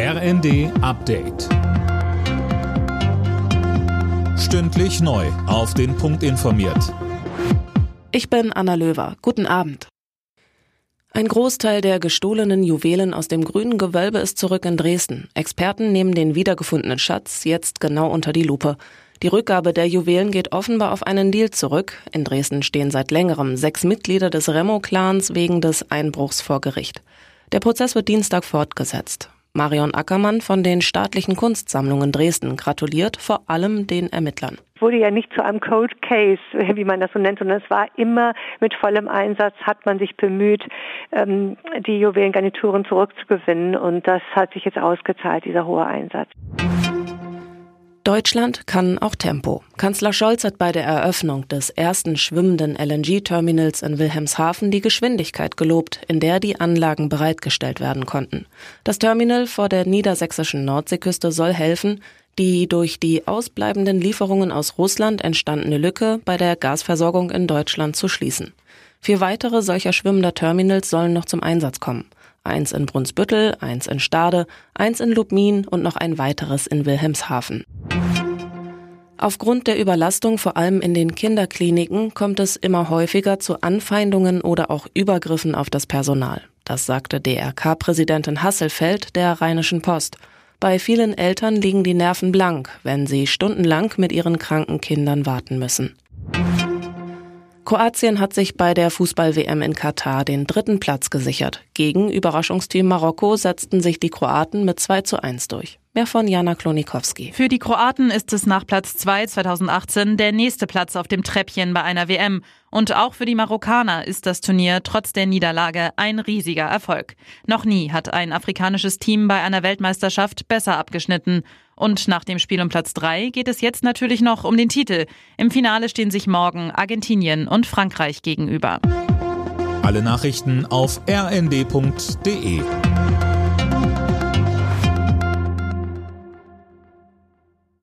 RND Update. Stündlich neu. Auf den Punkt informiert. Ich bin Anna Löwer. Guten Abend. Ein Großteil der gestohlenen Juwelen aus dem grünen Gewölbe ist zurück in Dresden. Experten nehmen den wiedergefundenen Schatz jetzt genau unter die Lupe. Die Rückgabe der Juwelen geht offenbar auf einen Deal zurück. In Dresden stehen seit längerem sechs Mitglieder des Remo-Clans wegen des Einbruchs vor Gericht. Der Prozess wird Dienstag fortgesetzt. Marion Ackermann von den staatlichen Kunstsammlungen Dresden gratuliert vor allem den Ermittlern. Es wurde ja nicht zu einem Cold Case, wie man das so nennt, sondern es war immer mit vollem Einsatz, hat man sich bemüht, ähm, die Juwelengarnituren zurückzugewinnen und das hat sich jetzt ausgezahlt, dieser hohe Einsatz. Deutschland kann auch Tempo. Kanzler Scholz hat bei der Eröffnung des ersten schwimmenden LNG-Terminals in Wilhelmshaven die Geschwindigkeit gelobt, in der die Anlagen bereitgestellt werden konnten. Das Terminal vor der niedersächsischen Nordseeküste soll helfen, die durch die ausbleibenden Lieferungen aus Russland entstandene Lücke bei der Gasversorgung in Deutschland zu schließen. Vier weitere solcher schwimmender Terminals sollen noch zum Einsatz kommen. Eins in Brunsbüttel, eins in Stade, eins in Lubmin und noch ein weiteres in Wilhelmshaven. Aufgrund der Überlastung vor allem in den Kinderkliniken kommt es immer häufiger zu Anfeindungen oder auch Übergriffen auf das Personal. Das sagte DRK-Präsidentin Hasselfeld der Rheinischen Post. Bei vielen Eltern liegen die Nerven blank, wenn sie stundenlang mit ihren kranken Kindern warten müssen. Kroatien hat sich bei der Fußball-WM in Katar den dritten Platz gesichert. Gegen Überraschungsteam Marokko setzten sich die Kroaten mit 2 zu 1 durch. Mehr von Jana Klonikowski. Für die Kroaten ist es nach Platz 2 2018 der nächste Platz auf dem Treppchen bei einer WM. Und auch für die Marokkaner ist das Turnier trotz der Niederlage ein riesiger Erfolg. Noch nie hat ein afrikanisches Team bei einer Weltmeisterschaft besser abgeschnitten. Und nach dem Spiel um Platz 3 geht es jetzt natürlich noch um den Titel. Im Finale stehen sich morgen Argentinien und Frankreich gegenüber. Alle Nachrichten auf rnd.de